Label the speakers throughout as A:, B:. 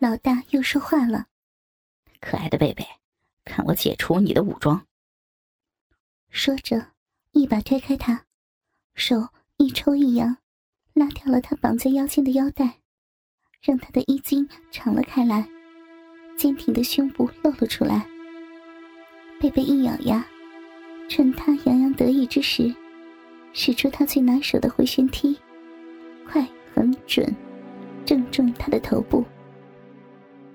A: 老大又说话了：“
B: 可爱的贝贝，看我解除你的武装。”
A: 说着，一把推开他，手一抽一扬，拉掉了他绑在腰间的腰带，让他的衣襟敞了开来，坚挺的胸部露了出来。贝贝一咬牙，趁他洋洋得意之时，使出他最拿手的回旋踢，快、很准，正中他的头部。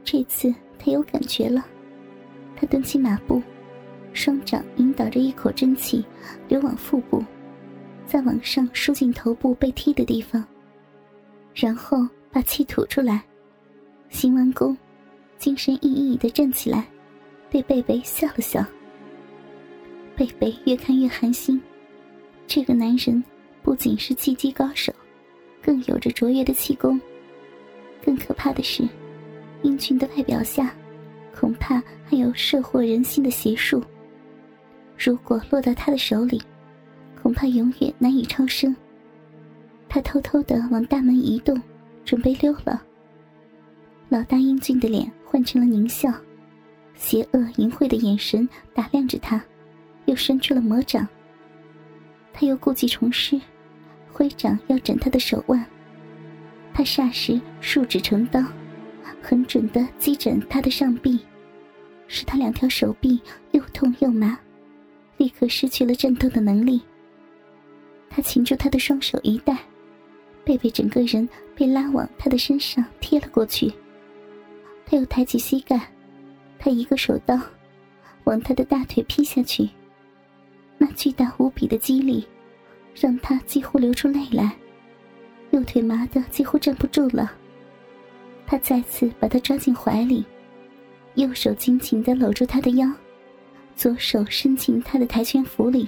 A: 这次他有感觉了，他蹲起马步，双掌引导着一口真气流往腹部，再往上输进头部被踢的地方，然后把气吐出来。行完功，精神奕奕的站起来，对贝贝笑了笑。贝贝越看越寒心，这个男人不仅是技击高手，更有着卓越的气功。更可怕的是。英俊的外表下，恐怕还有摄惑人心的邪术。如果落到他的手里，恐怕永远难以超生。他偷偷的往大门移动，准备溜了。老大英俊的脸换成了狞笑，邪恶淫秽的眼神打量着他，又伸出了魔掌。他又故技重施，挥掌要斩他的手腕。他霎时竖指成刀。很准的击枕他的上臂，使他两条手臂又痛又麻，立刻失去了战斗的能力。他擒住他的双手一带，贝贝整个人被拉往他的身上贴了过去。他又抬起膝盖，他一个手刀往他的大腿劈下去，那巨大无比的肌力让他几乎流出泪来，右腿麻的几乎站不住了。他再次把她抓进怀里，右手紧紧的搂住她的腰，左手伸进她的跆拳服里，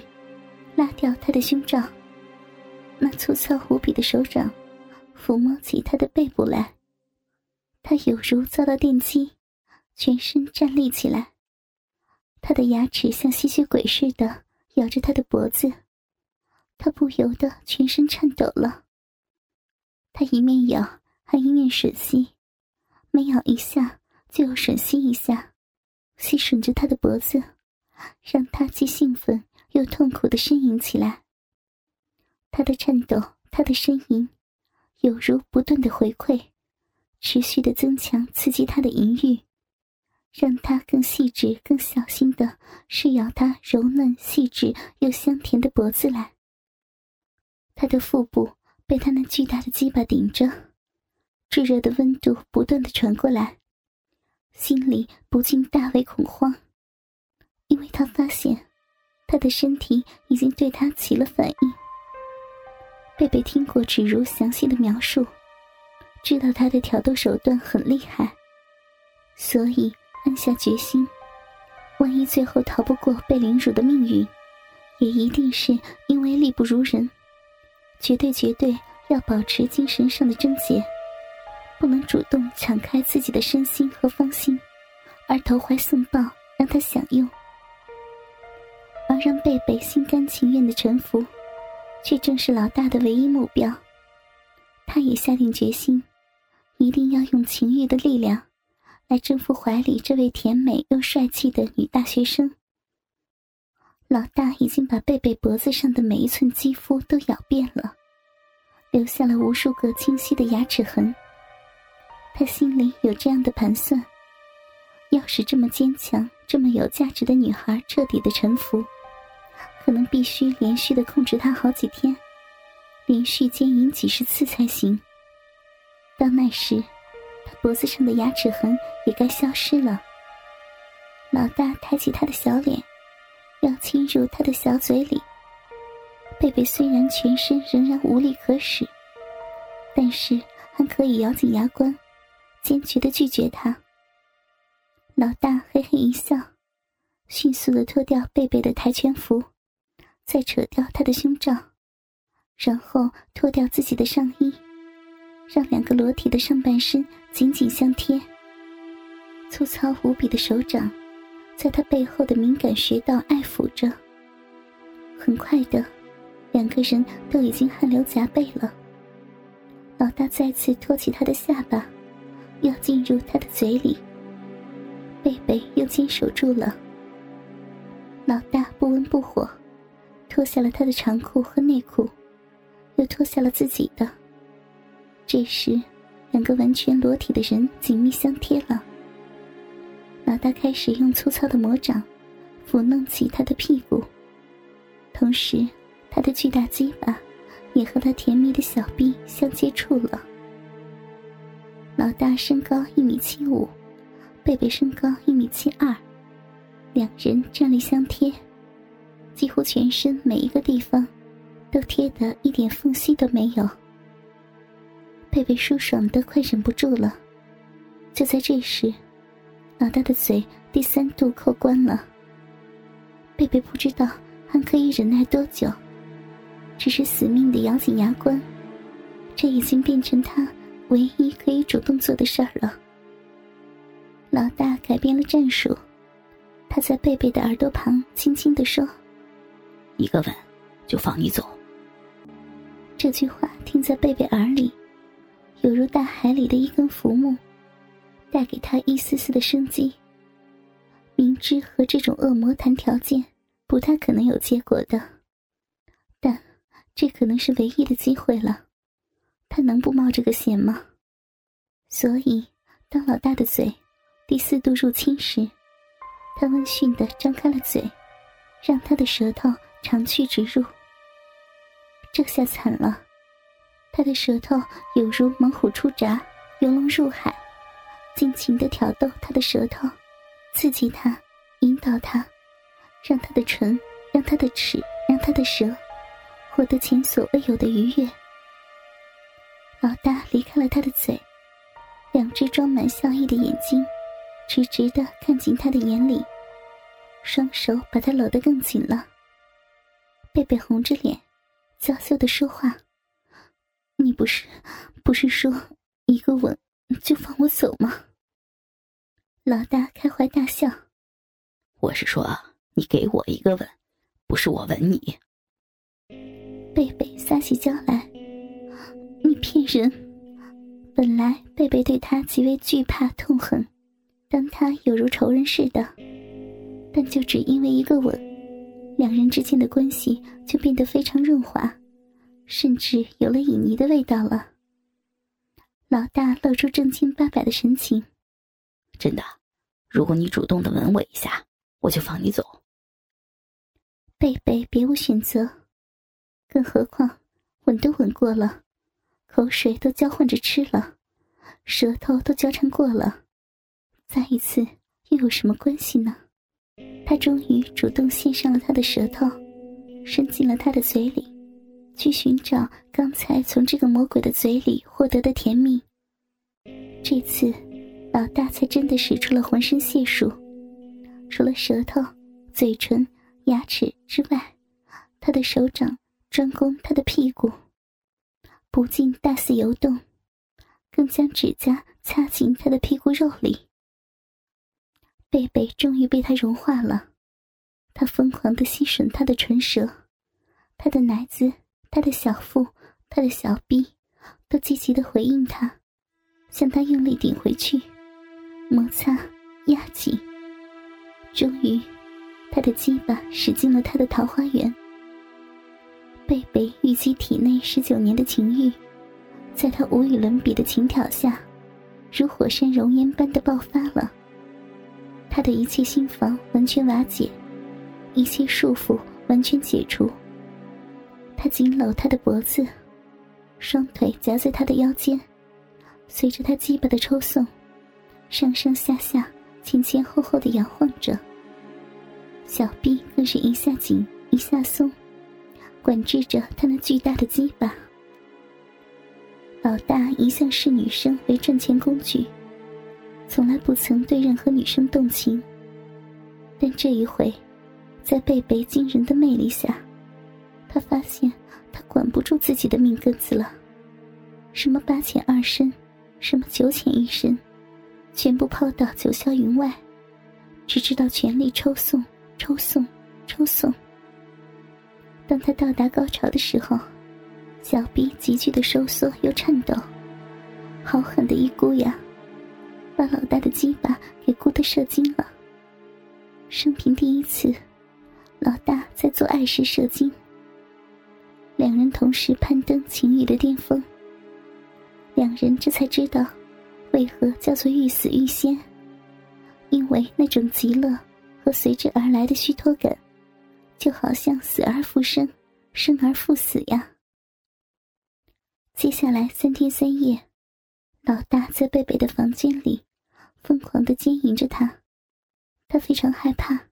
A: 拉掉她的胸罩。那粗糙无比的手掌抚摸起她的背部来。她有如遭到电击，全身站立起来。他的牙齿像吸血鬼似的咬着她的脖子，她不由得全身颤抖了。他一面咬，还一面吮吸。每咬一下，就要吮吸一下，吸吮着他的脖子，让他既兴奋又痛苦的呻吟起来。他的颤抖，他的呻吟，有如不断的回馈，持续的增强刺激他的淫欲，让他更细致、更小心的试咬他柔嫩、细致又香甜的脖子来。他的腹部被他那巨大的鸡巴顶着。炙热的温度不断的传过来，心里不禁大为恐慌，因为他发现他的身体已经对他起了反应。贝贝听过芷如详细的描述，知道他的挑逗手段很厉害，所以暗下决心：万一最后逃不过被凌辱的命运，也一定是因为力不如人，绝对绝对要保持精神上的贞洁。不能主动敞开自己的身心和芳心，而投怀送抱让他享用，而让贝贝心甘情愿的臣服，却正是老大的唯一目标。他也下定决心，一定要用情欲的力量，来征服怀里这位甜美又帅气的女大学生。老大已经把贝贝脖子上的每一寸肌肤都咬遍了，留下了无数个清晰的牙齿痕。他心里有这样的盘算：要使这么坚强、这么有价值的女孩彻底的臣服，可能必须连续的控制她好几天，连续奸淫几十次才行。到那时，他脖子上的牙齿痕也该消失了。老大抬起他的小脸，要侵入他的小嘴里。贝贝虽然全身仍然无力可使，但是还可以咬紧牙关。坚决的拒绝他。老大嘿嘿一笑，迅速的脱掉贝贝的跆拳服，再扯掉他的胸罩，然后脱掉自己的上衣，让两个裸体的上半身紧紧相贴。粗糙无比的手掌，在他背后的敏感穴道爱抚着。很快的，两个人都已经汗流浃背了。老大再次托起他的下巴。要进入他的嘴里。贝贝又坚守住了。老大不温不火，脱下了他的长裤和内裤，又脱下了自己的。这时，两个完全裸体的人紧密相贴了。老大开始用粗糙的魔掌抚弄起他的屁股，同时，他的巨大鸡巴也和他甜蜜的小臂相接触了。老大身高一米七五。贝贝身高一米七二，两人站立相贴，几乎全身每一个地方都贴得一点缝隙都没有。贝贝舒爽的快忍不住了。就在这时，老大的嘴第三度扣关了。贝贝不知道还可以忍耐多久，只是死命的咬紧牙关。这已经变成他唯一可以主动做的事儿了。老大改变了战术，他在贝贝的耳朵旁轻轻的说：“
B: 一个吻，就放你走。”
A: 这句话听在贝贝耳里，犹如大海里的一根浮木，带给他一丝丝的生机。明知和这种恶魔谈条件不太可能有结果的，但这可能是唯一的机会了。他能不冒这个险吗？所以，当老大的嘴。第四度入侵时，他温驯的张开了嘴，让他的舌头长驱直入。这下惨了，他的舌头有如猛虎出闸，游龙入海，尽情的挑逗他的舌头，刺激他，引导他，让他的唇，让他的齿，让他的舌，获得前所未有的愉悦。老大离开了他的嘴，两只装满笑意的眼睛。直直的看进他的眼里，双手把他搂得更紧了。贝贝红着脸，娇羞的说话：“你不是，不是说一个吻就放我走吗？”老大开怀大笑：“
B: 我是说，你给我一个吻，不是我吻你。”
A: 贝贝撒起娇来：“你骗人！本来贝贝对他极为惧怕痛恨。”当他有如仇人似的，但就只因为一个吻，两人之间的关系就变得非常润滑，甚至有了旖旎的味道了。老大露出正经八百的神情：“
B: 真的，如果你主动的吻我一下，我就放你走。”
A: 贝贝别无选择，更何况吻都吻过了，口水都交换着吃了，舌头都交缠过了。再一次又有什么关系呢？他终于主动献上了他的舌头，伸进了他的嘴里，去寻找刚才从这个魔鬼的嘴里获得的甜蜜。这次，老大才真的使出了浑身解数，除了舌头、嘴唇、牙齿之外，他的手掌专攻他的屁股，不禁大肆游动，更将指甲插进他的屁股肉里。贝贝终于被他融化了，他疯狂的吸吮他的唇舌，他的奶子、他的小腹、他的小臂，都积极的回应他，向他用力顶回去，摩擦、压紧。终于，他的鸡巴使进了他的桃花源。贝贝郁积体内十九年的情欲，在他无与伦比的情挑下，如火山熔岩般的爆发了。他的一切心房完全瓦解，一切束缚完全解除。他紧搂她的脖子，双腿夹在她的腰间，随着他鸡巴的抽送，上上下下、前前后后的摇晃着。小臂更是一下紧一下松，管制着他那巨大的鸡巴。老大一向视女生为赚钱工具。从来不曾对任何女生动情，但这一回，在贝贝惊人的魅力下，他发现他管不住自己的命根子了。什么八浅二深，什么九浅一深，全部抛到九霄云外，只知道全力抽送、抽送、抽送。当他到达高潮的时候，小臂急剧的收缩又颤抖，好狠的一箍呀！把老大的鸡巴给箍的射精了。生平第一次，老大在做爱时射精。两人同时攀登情欲的巅峰。两人这才知道，为何叫做欲死欲仙。因为那种极乐和随之而来的虚脱感，就好像死而复生，生而复死呀。接下来三天三夜，老大在贝贝的房间里疯狂的奸淫着他。他非常害怕，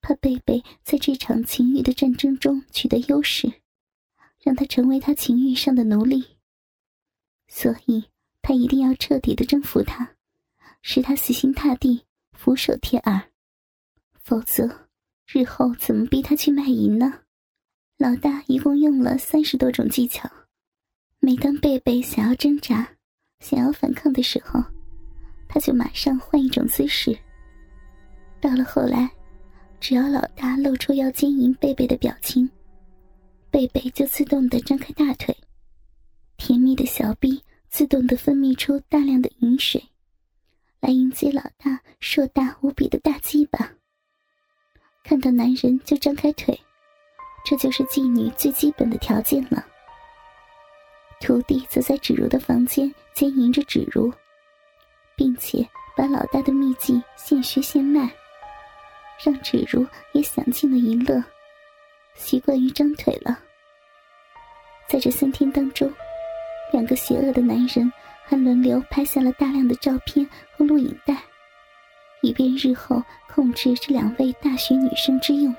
A: 怕贝贝在这场情欲的战争中取得优势，让他成为他情欲上的奴隶。所以，他一定要彻底的征服他，使他死心塌地、俯首帖耳，否则日后怎么逼他去卖淫呢？老大一共用了三十多种技巧，每当贝贝想要挣扎、想要反抗的时候，他就马上换一种姿势。到了后来，只要老大露出要奸淫贝贝的表情，贝贝就自动的张开大腿。甜蜜的小臂自动的分泌出大量的饮水，来迎接老大硕大无比的大鸡巴。看到男人就张开腿，这就是妓女最基本的条件了。徒弟则在芷如的房间奸淫着芷如，并且把老大的秘技现学现卖，让芷如也享尽了淫乐，习惯于张腿了。在这三天当中。两个邪恶的男人还轮流拍下了大量的照片和录影带，以便日后控制这两位大学女生之用。